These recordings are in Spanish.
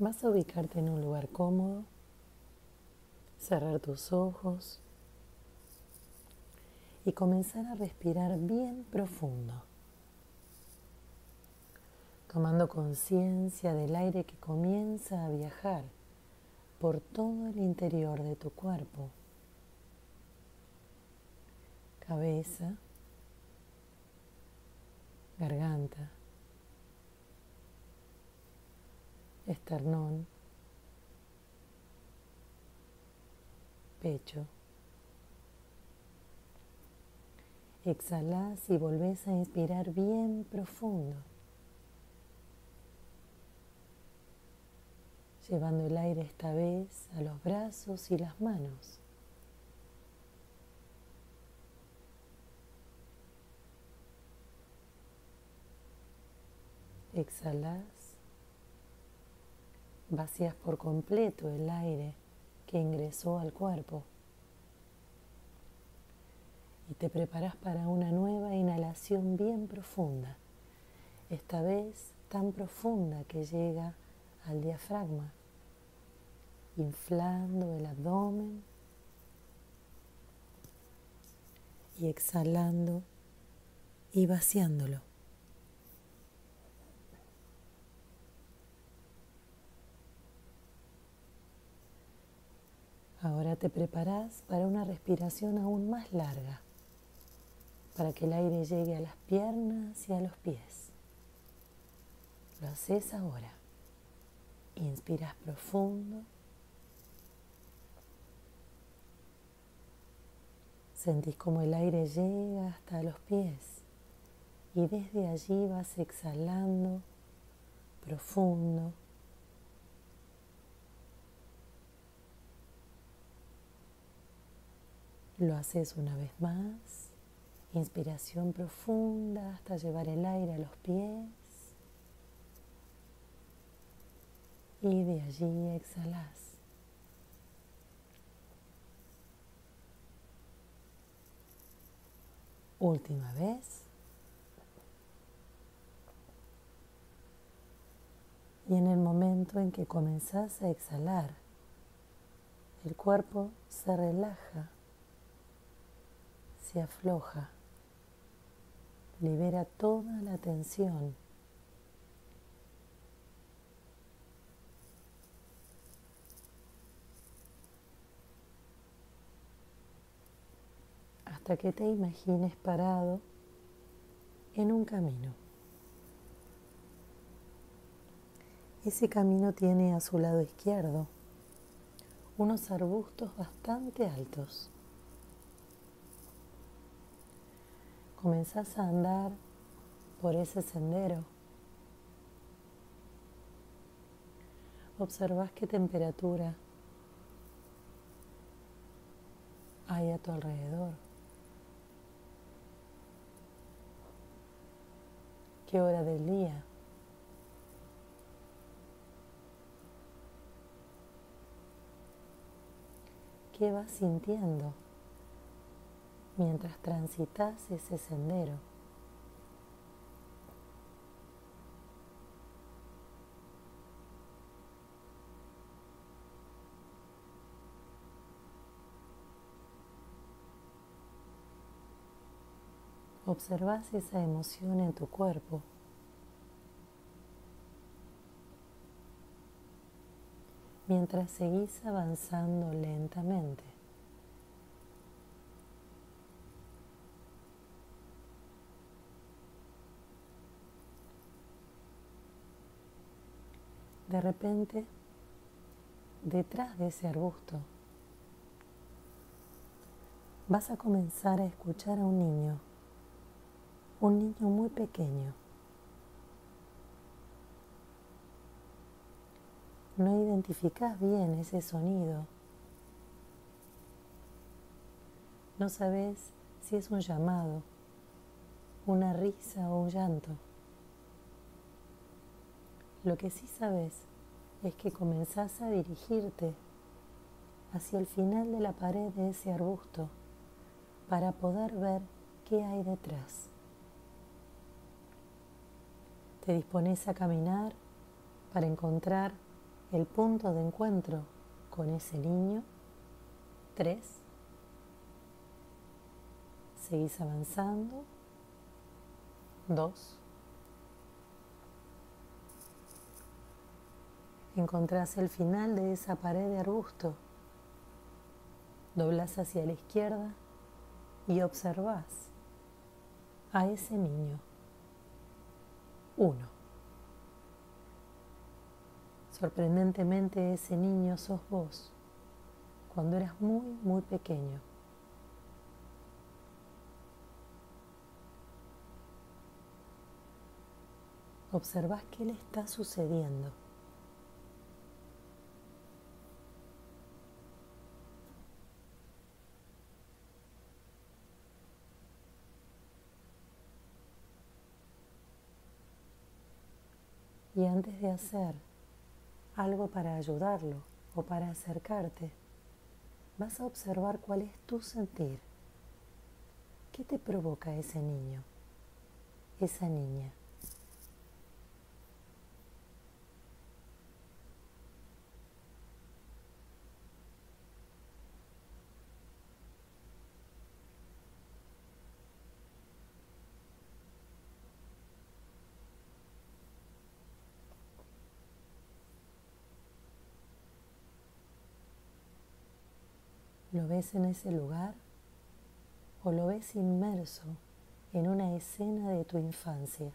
Vas a ubicarte en un lugar cómodo, cerrar tus ojos y comenzar a respirar bien profundo, tomando conciencia del aire que comienza a viajar por todo el interior de tu cuerpo, cabeza, garganta, esternón, pecho. Exhalas y volvés a inspirar bien profundo, llevando el aire esta vez a los brazos y las manos. Exhalas Vacías por completo el aire que ingresó al cuerpo y te preparas para una nueva inhalación bien profunda, esta vez tan profunda que llega al diafragma, inflando el abdomen y exhalando y vaciándolo. Ahora te preparas para una respiración aún más larga, para que el aire llegue a las piernas y a los pies. Lo haces ahora. Inspiras profundo. Sentís como el aire llega hasta los pies y desde allí vas exhalando profundo Lo haces una vez más. Inspiración profunda hasta llevar el aire a los pies. Y de allí exhalas. Última vez. Y en el momento en que comenzás a exhalar, el cuerpo se relaja se afloja, libera toda la tensión. Hasta que te imagines parado en un camino. Ese camino tiene a su lado izquierdo unos arbustos bastante altos. Comenzás a andar por ese sendero. Observas qué temperatura hay a tu alrededor. ¿Qué hora del día? ¿Qué vas sintiendo? Mientras transitas ese sendero. Observas esa emoción en tu cuerpo. mientras seguís avanzando lentamente. De repente, detrás de ese arbusto, vas a comenzar a escuchar a un niño, un niño muy pequeño. No identificas bien ese sonido. No sabes si es un llamado, una risa o un llanto. Lo que sí sabes es que comenzás a dirigirte hacia el final de la pared de ese arbusto para poder ver qué hay detrás. Te dispones a caminar para encontrar el punto de encuentro con ese niño. Tres. Seguís avanzando. Dos. Encontrás el final de esa pared de arbusto. Doblas hacia la izquierda y observás a ese niño. Uno. Sorprendentemente ese niño sos vos cuando eras muy, muy pequeño. Observás qué le está sucediendo. Y antes de hacer algo para ayudarlo o para acercarte, vas a observar cuál es tu sentir. ¿Qué te provoca ese niño, esa niña? ¿Lo ves en ese lugar o lo ves inmerso en una escena de tu infancia?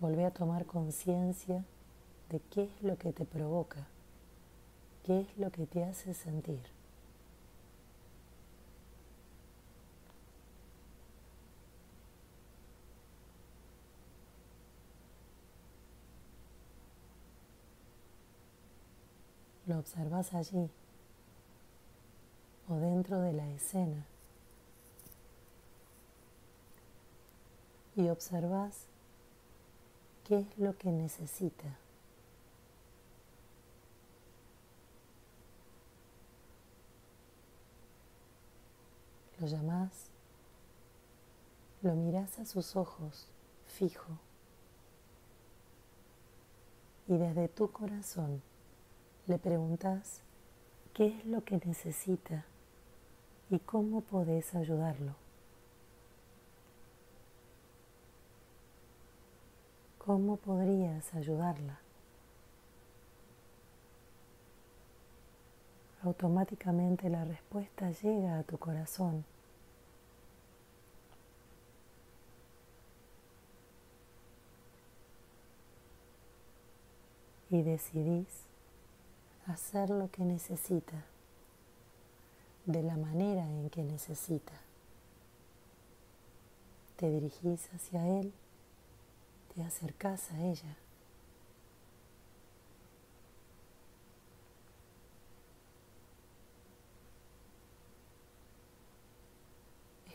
Volvé a tomar conciencia de qué es lo que te provoca, qué es lo que te hace sentir. Lo observas allí o dentro de la escena y observas qué es lo que necesita. Lo llamas, lo miras a sus ojos fijo y desde tu corazón le preguntas qué es lo que necesita y cómo podés ayudarlo. ¿Cómo podrías ayudarla? Automáticamente la respuesta llega a tu corazón. Y decidís hacer lo que necesita, de la manera en que necesita. Te dirigís hacia Él, te acercás a ella.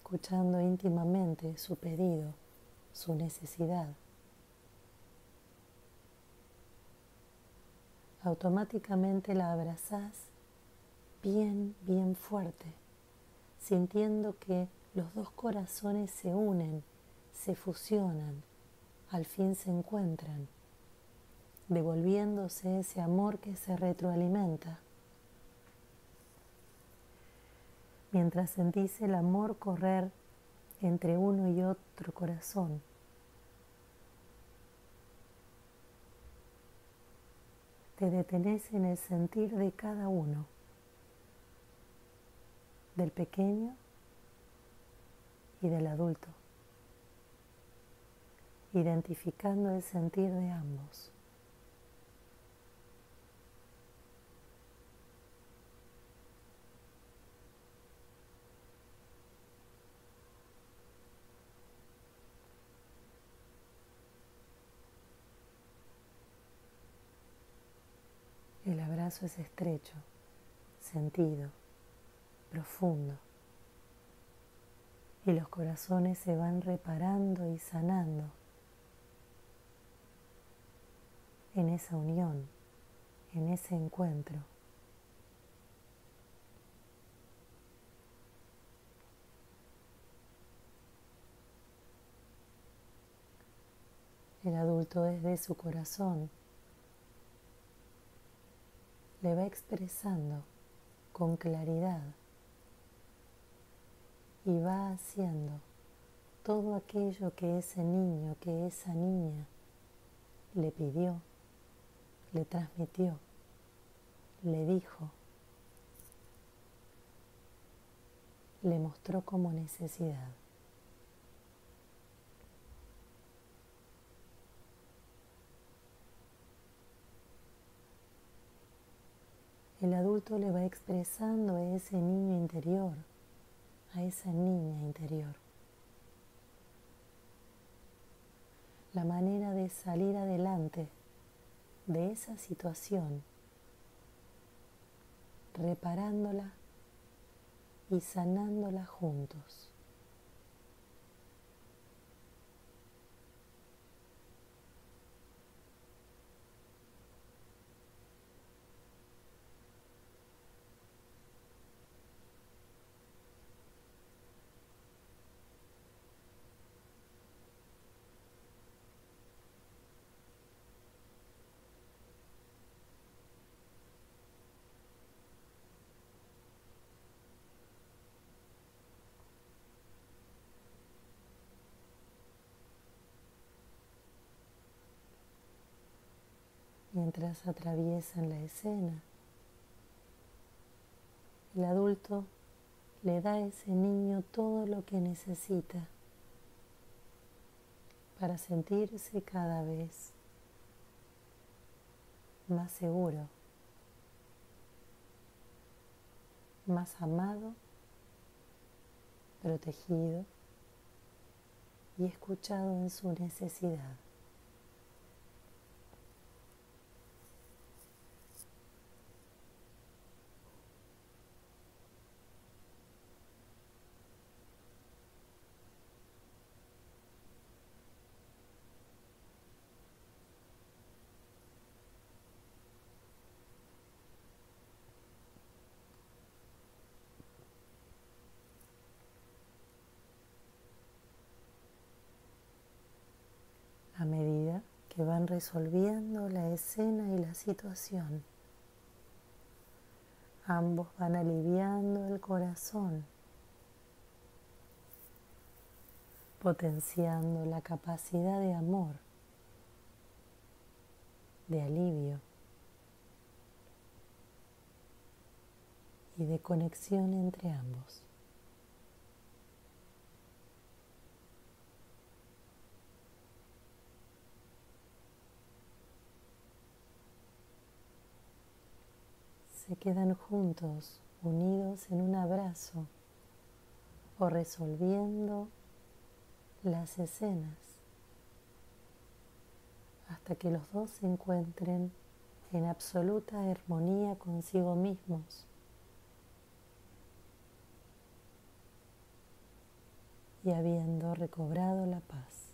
escuchando íntimamente su pedido, su necesidad. Automáticamente la abrazás bien, bien fuerte, sintiendo que los dos corazones se unen, se fusionan, al fin se encuentran, devolviéndose ese amor que se retroalimenta. Mientras sentís el amor correr entre uno y otro corazón, te detenés en el sentir de cada uno, del pequeño y del adulto, identificando el sentir de ambos. abrazo es estrecho, sentido, profundo. Y los corazones se van reparando y sanando en esa unión, en ese encuentro. El adulto es de su corazón le va expresando con claridad y va haciendo todo aquello que ese niño, que esa niña le pidió, le transmitió, le dijo, le mostró como necesidad. El adulto le va expresando a ese niño interior, a esa niña interior, la manera de salir adelante de esa situación, reparándola y sanándola juntos. Mientras atraviesan la escena. El adulto le da a ese niño todo lo que necesita para sentirse cada vez más seguro, más amado, protegido y escuchado en su necesidad. a medida que resolviendo la escena y la situación. Ambos van aliviando el corazón, potenciando la capacidad de amor, de alivio y de conexión entre ambos. Se quedan juntos, unidos en un abrazo o resolviendo las escenas hasta que los dos se encuentren en absoluta armonía consigo mismos y habiendo recobrado la paz.